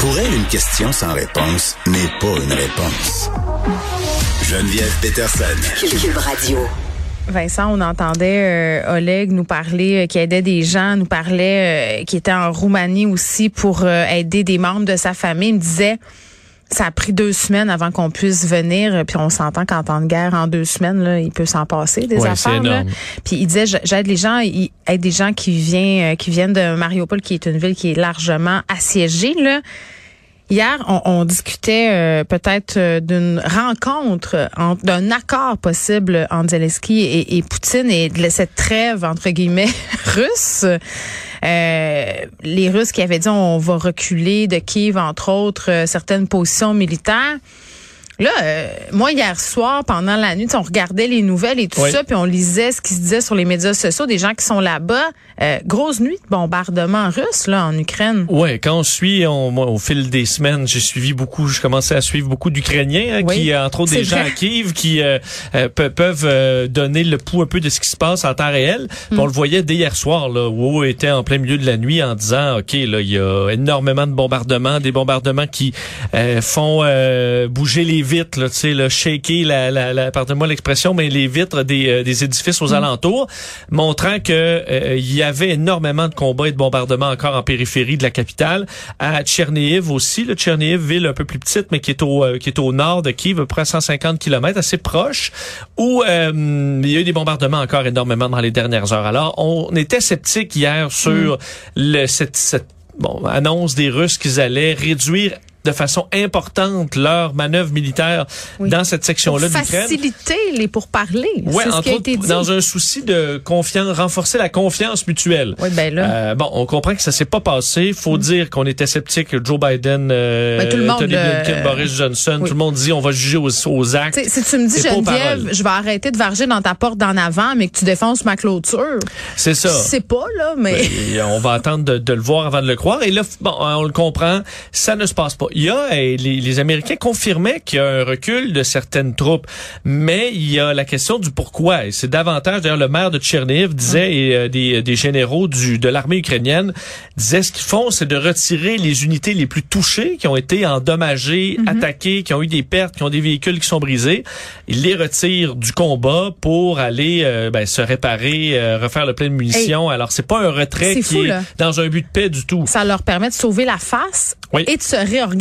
Pour elle, une question sans réponse n'est pas une réponse. Geneviève Peterson. Cube Radio. Vincent, on entendait euh, Oleg nous parler, euh, qui aidait des gens, nous parlait, euh, qui était en Roumanie aussi pour euh, aider des membres de sa famille. Il me disait, ça a pris deux semaines avant qu'on puisse venir. Puis on s'entend qu'en temps de guerre, en deux semaines, là, il peut s'en passer des Ouais, affaires. là. Puis il disait, j'aide les gens, il aide des gens qui viennent, euh, qui viennent de Mariupol, qui est une ville qui est largement assiégée. Là. Hier, on, on discutait euh, peut-être euh, d'une rencontre, en- d'un accord possible entre Zelensky et, et Poutine et de cette trêve entre guillemets russe. Euh, les Russes qui avaient dit on va reculer de Kiev entre autres euh, certaines positions militaires. Là, euh, moi hier soir pendant la nuit, on regardait les nouvelles et tout Oui. ça, puis on lisait ce qui se disait sur les médias sociaux des gens qui sont là-bas. Euh, grosse nuit de bombardement russe là en Ukraine. Ouais, quand on suit, on, moi, au fil des semaines, j'ai suivi beaucoup, je commençais à suivre beaucoup d'Ukrainiens, hein, Oui, qui, entre autres, des gens vrai. à Kiev, qui euh, euh, pe- peuvent euh, donner le pouls un peu de ce qui se passe en temps réel. Hmm. On le voyait dès hier soir, là, où était en plein milieu de la nuit en disant, OK, là, il y a énormément de bombardements, des bombardements qui euh, font euh, bouger les vitres, là, tu sais, là, shaker, la, la, la, pardonnez-moi l'expression, mais les vitres des, euh, des édifices aux alentours, montrant que euh, il y avait énormément de combats et de bombardements encore en périphérie de la capitale. À Tchernihiv aussi, le Tchernihiv, ville un peu plus petite, mais qui est au euh, qui est au nord de Kiev, à peu près à 150 km, assez proche, où euh, il y a eu des bombardements encore énormément dans les dernières heures. Alors, on était sceptique hier sur le, cette, cette bon, annonce des Russes qu'ils allaient réduire de façon importante leur manœuvre militaire Oui. dans cette section-là l'Ukraine. faciliter les pourparlers. Ouais, c'est ce entre qui a autres, été dit. dans un souci de confiance, renforcer la confiance mutuelle. Oui, ben là. Euh, bon, on comprend que ça s'est pas passé. Faut dire qu'on était sceptique. que Joe Biden, euh, Ben, tout le monde, Tony euh, Blinken, Boris Johnson, oui. tout le monde dit on va juger aux, aux actes. Si tu me dis, Geneviève, je vais arrêter de varger dans ta porte d'en avant, mais que tu défonces ma clôture. C'est ça. C'est pas, là, mais. Et on va attendre de, de le voir avant de le croire. Et là, bon, on le comprend, ça ne se passe pas. Il y a, les, les Américains confirmaient qu'il y a un recul de certaines troupes, mais il y a la question du pourquoi. Et c'est davantage, d'ailleurs, le maire de Tcherniv disait, et euh, des, des généraux du, de l'armée ukrainienne disaient, ce qu'ils font, c'est de retirer les unités les plus touchées, qui ont été endommagées, attaquées, qui ont eu des pertes, qui ont des véhicules qui sont brisés. Ils les retirent du combat pour aller euh, ben, se réparer, euh, refaire le plein de munitions. Alors, c'est pas un retrait qui fou, est là. dans un but de paix du tout. Ça leur permet de sauver la face Oui. et de se réorganiser.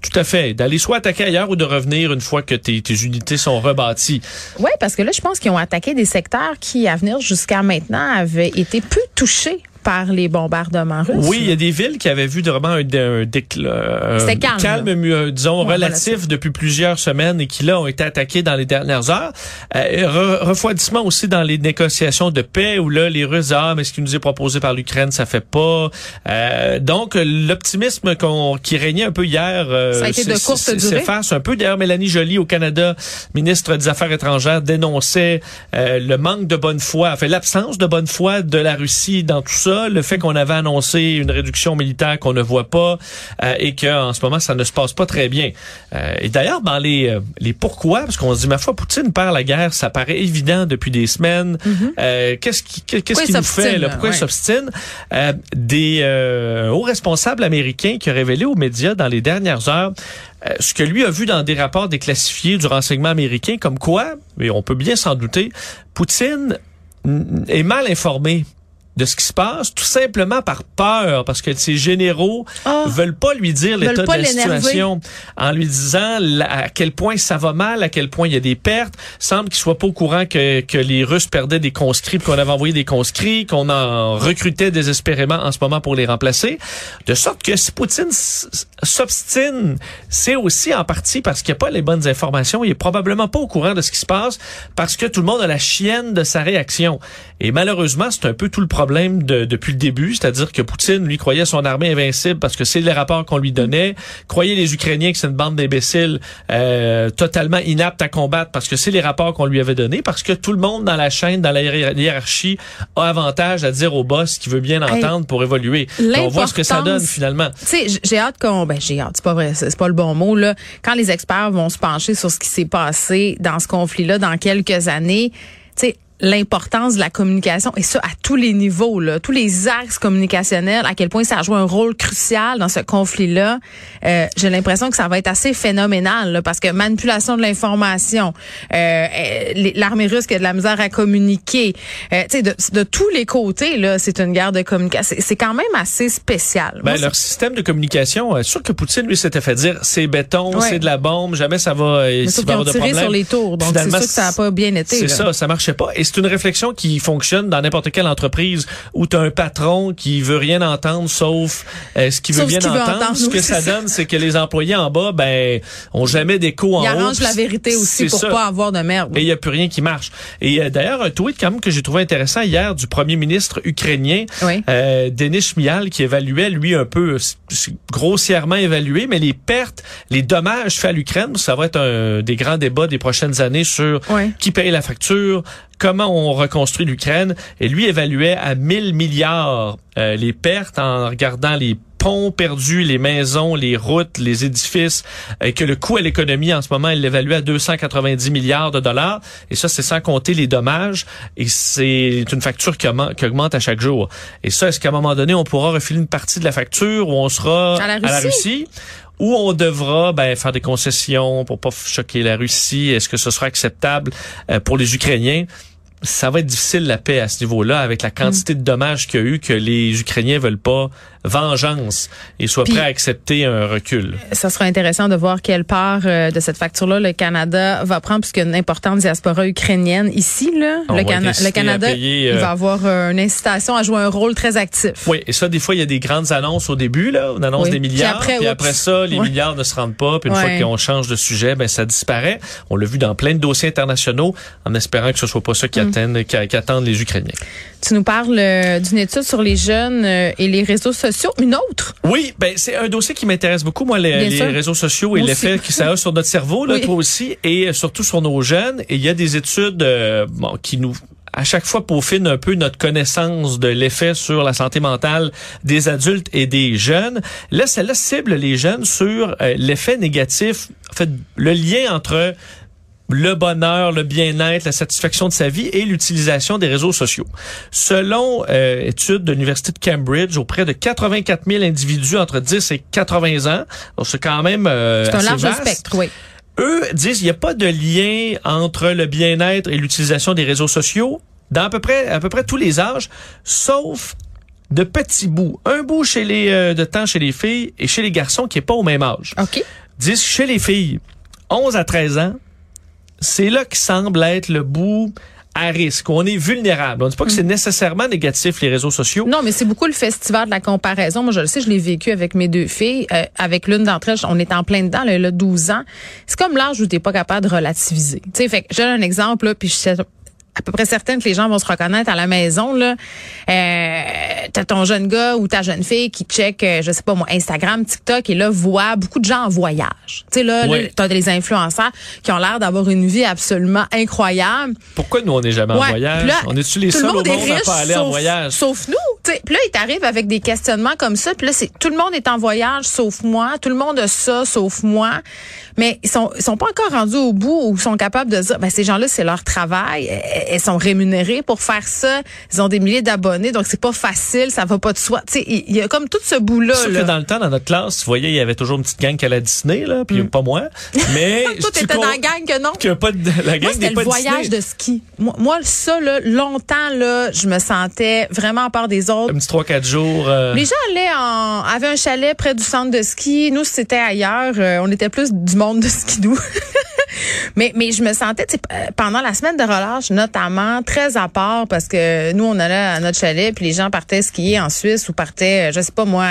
Tout à fait. D'aller soit attaquer ailleurs ou de revenir une fois que tes, tes unités sont rebâties. Oui, parce que là, je pense qu'ils ont attaqué des secteurs qui, à venir jusqu'à maintenant, avaient été peu touchés par les bombardements russes. Oui, il y a des villes qui avaient vu vraiment un, un, un C'était calme, là. mieux, disons, Ouais, relatif depuis plusieurs semaines et qui, là, ont été attaqués dans les dernières heures. Euh, re- refroidissement aussi dans les négociations de paix où, là, les Russes, ah, mais ce qui nous est proposé par l'Ukraine, ça fait pas. Euh, donc, l'optimisme qu'on, qui régnait un peu hier euh, s'efface un peu. D'ailleurs, Mélanie Joly au Canada, ministre des Affaires étrangères, dénonçait euh, le manque de bonne foi, enfin l'absence de bonne foi de la Russie dans tout ça, le fait qu'on avait annoncé une réduction militaire qu'on ne voit pas euh, et que en ce moment ça ne se passe pas très bien. Euh, et d'ailleurs dans les euh, les pourquoi, parce qu'on se dit ma foi Poutine perd la guerre, ça paraît évident depuis des semaines. Euh, qu'est-ce qui qu'est-ce qui nous fait là? Pourquoi il s'obstine? Des hauts responsables américains qui ont révélé aux médias dans les dernières heures euh, ce que lui a vu dans des rapports déclassifiés du renseignement américain, comme quoi, et on peut bien s'en douter, Poutine est mal informé de ce qui se passe, tout simplement par peur, parce que ses généraux Ah. veulent pas lui dire l'état de la situation, en lui disant à quel point ça va mal, à quel point il y a des pertes. Semble qu'il soit pas au courant que, que les Russes perdaient des conscrits, qu'on avait envoyé des conscrits, qu'on en recrutait désespérément en ce moment pour les remplacer. De sorte que si Poutine s'obstine, c'est aussi en partie parce qu'il n'y a pas les bonnes informations. Il est probablement pas au courant de ce qui se passe parce que tout le monde a la chienne de sa réaction. Et malheureusement, c'est un peu tout le problème de- depuis le début, c'est-à-dire que Poutine, lui, croyait son armée invincible parce que c'est les rapports qu'on lui donnait, croyait les Ukrainiens que c'est une bande d'imbéciles euh, totalement inaptes à combattre parce que c'est les rapports qu'on lui avait donnés, parce que tout le monde dans la chaîne, dans la hiér- hiérarchie, a avantage à dire au boss qui veut bien Hey, entendre pour évoluer. On voit ce que ça donne finalement. Tu sais, j'ai hâte qu'on, ben j'ai hâte, c'est pas vrai, c'est pas le bon mot là. Quand les experts vont se pencher sur ce qui s'est passé dans ce conflit-là dans quelques années, tu sais, l'importance de la communication et ça à tous les niveaux, là, tous les axes communicationnels, à quel point ça joue un rôle crucial dans ce conflit-là. Euh, J'ai l'impression que ça va être assez phénoménal là, parce que manipulation de l'information, euh, l'armée russe qui a de la misère à communiquer, euh, de, de tous les côtés là, c'est une guerre de communication. C'est quand même assez spécial. Ben, leur système de communication, euh, sûr que Poutine lui s'était fait dire c'est béton, c'est de la bombe, jamais ça va. Euh, Mais avoir de problème. sur les tours, donc c'est sûr que ça n'a pas bien été. C'est ça, ça marchait pas. Et c'est une réflexion qui fonctionne dans n'importe quelle entreprise où tu as un patron qui veut rien entendre sauf euh, ce qu'il veut bien entendre. Ce que ça, donne, c'est que les employés en bas, ben, ont jamais d'écho en haut. Ils arrangent la vérité aussi pour pas avoir de merde. Et il y a plus rien qui marche. Et euh, d'ailleurs, un tweet quand même que j'ai trouvé intéressant hier du premier ministre ukrainien, euh, Denis Mial, qui évaluait lui un peu grossièrement évalué, mais les pertes, les dommages faits à l'Ukraine, ça va être un des grands débats des prochaines années sur qui paye la facture, comment on reconstruit l'Ukraine. Et lui évaluait à 1000 milliards euh, les pertes en regardant les ponts perdus, les maisons, les routes, les édifices, et que le coût à l'économie en ce moment, il l'évalue à 290 milliards de dollars. Et ça, c'est sans compter les dommages. Et c'est une facture qui, augmente à chaque jour. Et ça, est-ce qu'à un moment donné, on pourra refiler une partie de la facture où on sera à la Russie, ou on devra ben, faire des concessions pour pas choquer la Russie? Est-ce que ce sera acceptable euh, pour les Ukrainiens? Ça va être difficile la paix à ce niveau-là avec la quantité de dommages qu'il y a eu que les Ukrainiens veulent pas vengeance et soient prêts à accepter un recul. Ça sera intéressant de voir quelle part euh, de cette facture-là le Canada va prendre puisqu'il y a une importante diaspora ukrainienne ici là. le, le, Canada il va euh, avoir euh, une incitation à jouer un rôle très actif. Oui, et ça des fois il y a des grandes annonces au début là, on annonce des milliards puis après, ça les milliards ne se rendent pas puis une fois qu'on change de sujet ben ça disparaît. On l'a vu dans plein de dossiers internationaux en espérant que ce soit pas ça qui, mm. Qui, attendent les Ukrainiens. Tu nous parles d'une étude sur les jeunes et les réseaux sociaux une autre? Oui, ben c'est un dossier qui m'intéresse beaucoup, moi, les, réseaux sociaux et l'effet que ça a sur notre cerveau, là, toi aussi, et euh, surtout sur nos jeunes. Et il y a des études euh, bon, qui nous à chaque fois peaufinent un peu notre connaissance de l'effet sur la santé mentale des adultes et des jeunes. Là, celle-là cible les jeunes sur euh, l'effet négatif, en fait, le lien entre le bonheur, le bien-être, la satisfaction de sa vie et l'utilisation des réseaux sociaux. Selon euh, études de l'Université de Cambridge, auprès de 84 000 individus entre 10 et 80 ans, c'est quand même euh, C'est un large spectre, oui. Eux disent qu'il n'y a pas de lien entre le bien-être et l'utilisation des réseaux sociaux dans à peu près à peu près tous les âges, sauf de petits bouts. Un bout chez les euh, de temps chez les filles et chez les garçons qui est pas au même âge. OK. Disent chez les filles 11 à 13 ans, c'est là qui semble être le bout à risque. On est vulnérable. On ne dit pas que c'est mm. nécessairement négatif, les réseaux sociaux. Non, mais c'est beaucoup le festival de la comparaison. Moi, je le sais, je l'ai vécu avec mes deux filles. Euh, avec l'une d'entre elles, on est en plein dedans, elle a 12 ans. C'est comme l'âge où tu n'es pas capable de relativiser. Tu sais, fait j'ai un exemple, là, puis je à peu près certaine que les gens vont se reconnaître à la maison. Là, euh, t'as ton jeune gars ou ta jeune fille qui check, euh, je sais pas moi, Instagram, TikTok et là voit beaucoup de gens en voyage. Tu sais là, t'as des influenceurs qui ont l'air d'avoir une vie absolument incroyable. Pourquoi nous on n'est jamais en voyage? On est-tu les seuls au monde à pas aller en voyage? Sauf nous. Puis là, il t'arrive avec des questionnements comme ça. Puis là, c'est tout le monde est en voyage sauf moi. Tout le monde a ça sauf moi. Mais ils sont ils sont pas encore rendus au bout ils sont capables de dire, ben ces gens-là c'est leur travail elles sont rémunérées pour faire ça. Ils ont des milliers d'abonnés, donc c'est pas facile, ça va pas de soi. Tu sais, il y a comme tout ce bout-là. Sauf que dans le temps, dans notre classe, vous voyez, il y avait toujours une petite gang qui allait à Disney, là, puis mm. pas moi. Mais toi, t'étais dans la gang que non. Que pas de, la gang moi, c'était le voyage de ski. Moi, ça, là, longtemps, là, je me sentais vraiment à part des autres. Un petit 3-4 jours. Euh. Les gens allaient en, avaient un chalet près du centre de ski. Nous, c'était ailleurs. Euh, on était plus du monde de ski doux. mais, mais je me sentais, euh, pendant la semaine de relâche, notamment, très à part parce que nous, on allait à notre chalet, puis les gens partaient skier en Suisse ou partaient, je sais pas moi,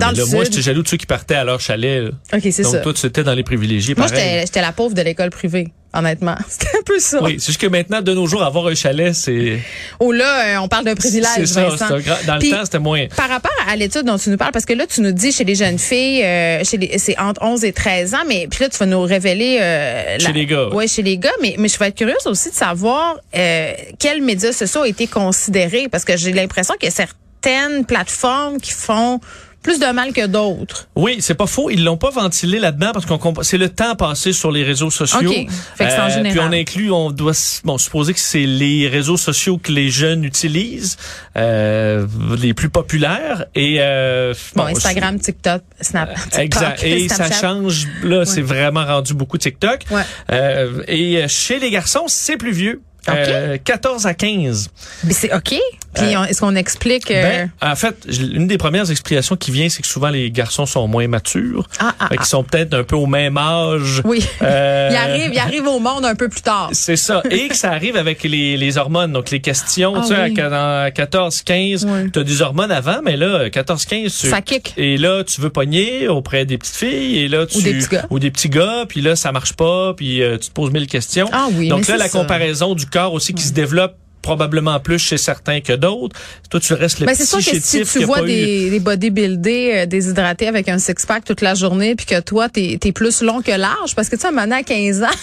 dans le Moi, j'étais jaloux de ceux qui partaient à leur chalet. OK, c'est ça. Donc, toi, tu étais dans les privilégiés. Moi, j'étais la pauvre de l'école privée honnêtement. C'était un peu ça. Oui, c'est juste que maintenant, de nos jours, avoir un chalet, c'est... Oh là, euh, on parle de privilège, C'est ça, dans le temps, c'était moins... Par rapport à l'étude dont tu nous parles, parce que là, tu nous dis chez les jeunes filles, euh, chez les, c'est entre 11 et 13 ans, mais puis là, tu vas nous révéler... Euh, chez les gars. Oui, chez les gars, mais, mais je vais être curieuse aussi de savoir euh, quels médias sociaux ont été considérés, parce que j'ai l'impression qu'il y a certaines plateformes qui font plus de mal que d'autres. Oui, c'est pas faux. Ils l'ont pas ventilé là-dedans parce qu'on c'est le temps passé sur les réseaux sociaux. OK. Fait que c'est en général. Puis on inclut, on doit bon supposer que c'est les réseaux sociaux que les jeunes utilisent, euh, les plus populaires et euh, Bon, Instagram, TikTok, Snap, TikTok, Exact. Et ça change. Là, c'est vraiment rendu beaucoup TikTok. Ouais. Euh, et chez les garçons, c'est plus vieux. OK. Euh, 14 à 15. Mais c'est OK. Puis on- est-ce qu'on explique euh, Ben, en fait, une des premières explications qui vient, c'est que souvent les garçons sont moins matures. Ah, ah, ah. qu'ils sont peut-être un peu au même âge. Oui. Euh, il arrive, il arrive au monde un peu plus tard. C'est ça. Et que ça arrive avec les, les hormones. Donc, les questions, Ah tu sais, oui. à 14, 15, Oui. tu as des hormones avant, mais là, 14, 15, tu, Ça kick. et là, tu veux pogner auprès des petites filles, et là, tu, Ou des petits gars. ou des petits gars, puis là, ça marche pas, puis euh, tu te poses mille questions. Ah oui, Donc mais là, la ça. comparaison du corps aussi qui se développe probablement plus chez certains que d'autres. Toi, tu restes le Ben, petit c'est sûr que si tu vois pas eu- des, des bodybuildés euh, déshydratés avec un six-pack toute la journée, puis que toi, t'es es plus long que large, parce que tu sais, maintenant, à 15 ans,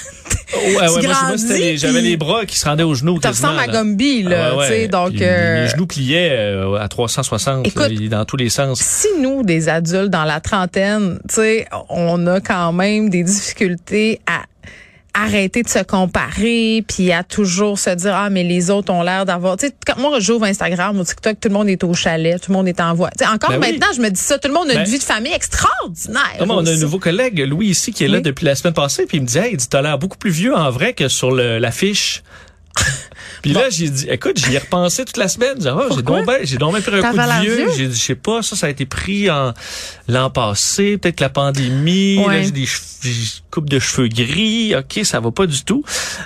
Ouais, ouais, les- j'avais les bras qui se rendaient aux genoux. tu ressembles à là. Gumby, là, Ah ouais, tu sais, ouais. donc... Puis euh, Les genoux pliaient euh, à 360 Écoute, là, dans tous les sens. si nous, des adultes dans la trentaine, tu sais, on a quand même des difficultés à arrêter de se comparer puis à toujours se dire ah mais les autres ont l'air d'avoir tu sais quand moi j'ouvre Instagram ou TikTok tout le monde est au chalet tout le monde est en voie tu sais encore Ben oui. maintenant je me dis ça tout le monde a Ben- une vie de famille extraordinaire on a un nouveau collègue, Louis, ici, qui est là Oui. depuis la semaine passée, puis il me dit, hey, il dit, t'as l'air beaucoup plus vieux en vrai que sur le- l'affiche. Puis là, j'ai dit, écoute, j'y ai repensé toute la semaine. J'ai dit, oh, j'ai donc j'ai donc bien pris un coup de vieux. J'ai dit, je sais pas, ça, ça a été pris en l'an passé, peut-être la pandémie. Ouais. Là, j'ai des j'ai coupe de cheveux gris. OK, ça va pas du tout.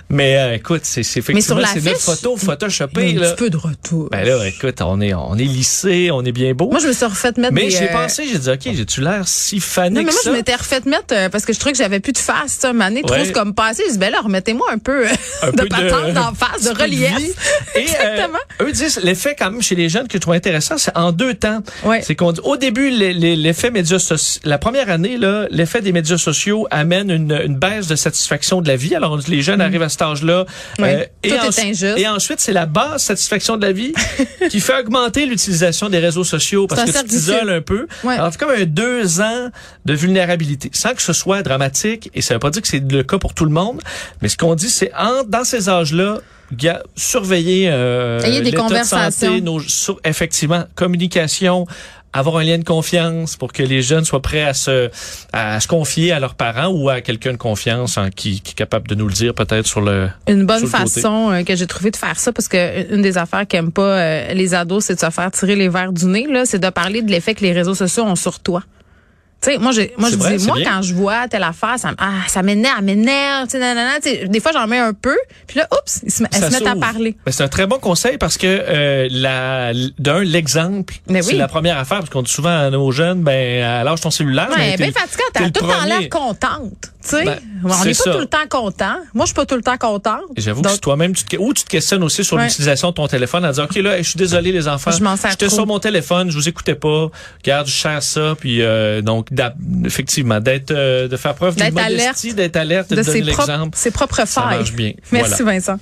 Mais euh, écoute, c'est c'est effectivement, c'est notre photo il y a photoshopée. un Là. petit peu de retour Ben là, écoute, on est, on est lissé, on est bien beau. moi je me suis refait mettre mais des j'ai euh, pensé, j'ai dit, OK, j'ai-tu l'air si fané non, mais que moi, ça? je m'étais refait mettre euh, parce que je trouvais que j'avais plus de face, ça. Ma année, trop Ouais. c'est comme passé. Je dis, ben là, remettez-moi un peu euh, Un de peu patente d'en face, de relief. Vie. Et Exactement. euh, eux disent l'effet quand même chez les jeunes que je trouve intéressant, c'est en deux temps. Ouais. C'est qu'on dit au début l'effet médias sociaux, la première année là, l'effet des médias sociaux amène une, une baisse de satisfaction de la vie. Alors on dit, les jeunes arrivent à cet âge-là. Mm. euh, et, Tout est ensuite- injuste. et ensuite c'est la basse satisfaction de la vie qui fait augmenter l'utilisation des réseaux sociaux parce que tu t'isoles un peu. Ouais. Alors c'est comme un deux ans de vulnérabilité, sans que ce soit dramatique. Et ça veut pas dire que c'est le cas pour tout le monde, mais ce qu'on dit c'est en, dans ces âges-là. Surveiller euh, des de santé, nos, sur- effectivement, communication, avoir un lien de confiance pour que les jeunes soient prêts à se, à se confier à leurs parents ou à quelqu'un de confiance hein, qui, qui est capable de nous le dire peut-être sur le. Une bonne le façon euh, que j'ai trouvé de faire ça, parce que une des affaires qu'aiment pas euh, les ados, c'est de se faire tirer les verres du nez, là, c'est de parler de l'effet que les réseaux sociaux ont sur toi. Tu sais, moi, j'ai, moi, je vrai, dis, c'est moi, bien. quand je vois telle affaire, ça, ah, ça m'énerve, m'énerve, tu sais, des fois, j'en mets un peu, puis là, oups, ils se, met- elles se mettent à parler. Ben, c'est un très bon conseil parce que euh, la d'un l'exemple Mais c'est oui. la première affaire parce qu'on dit souvent à nos jeunes ben lâche ton cellulaire Ouais, t'es- fatigante, t'as tout premier. l'air contente, tu sais. Ben, on n'est pas tout le temps content. Moi, je suis pas tout le temps contente. J'avoue que toi-même, tu te, ou tu te questionnes aussi sur Ouais. l'utilisation de ton téléphone en disant, OK, là, je suis désolé, les enfants. Je m'en sers J'étais sur mon téléphone, je vous écoutais pas. Regarde, je cherche ça. Puis, euh, donc, effectivement, d'être, euh, de faire preuve d'une D'être modestie, alerte d'être alerte de de donner l'exemple. ses propres Ça failles. marche bien. Merci Voilà. Vincent.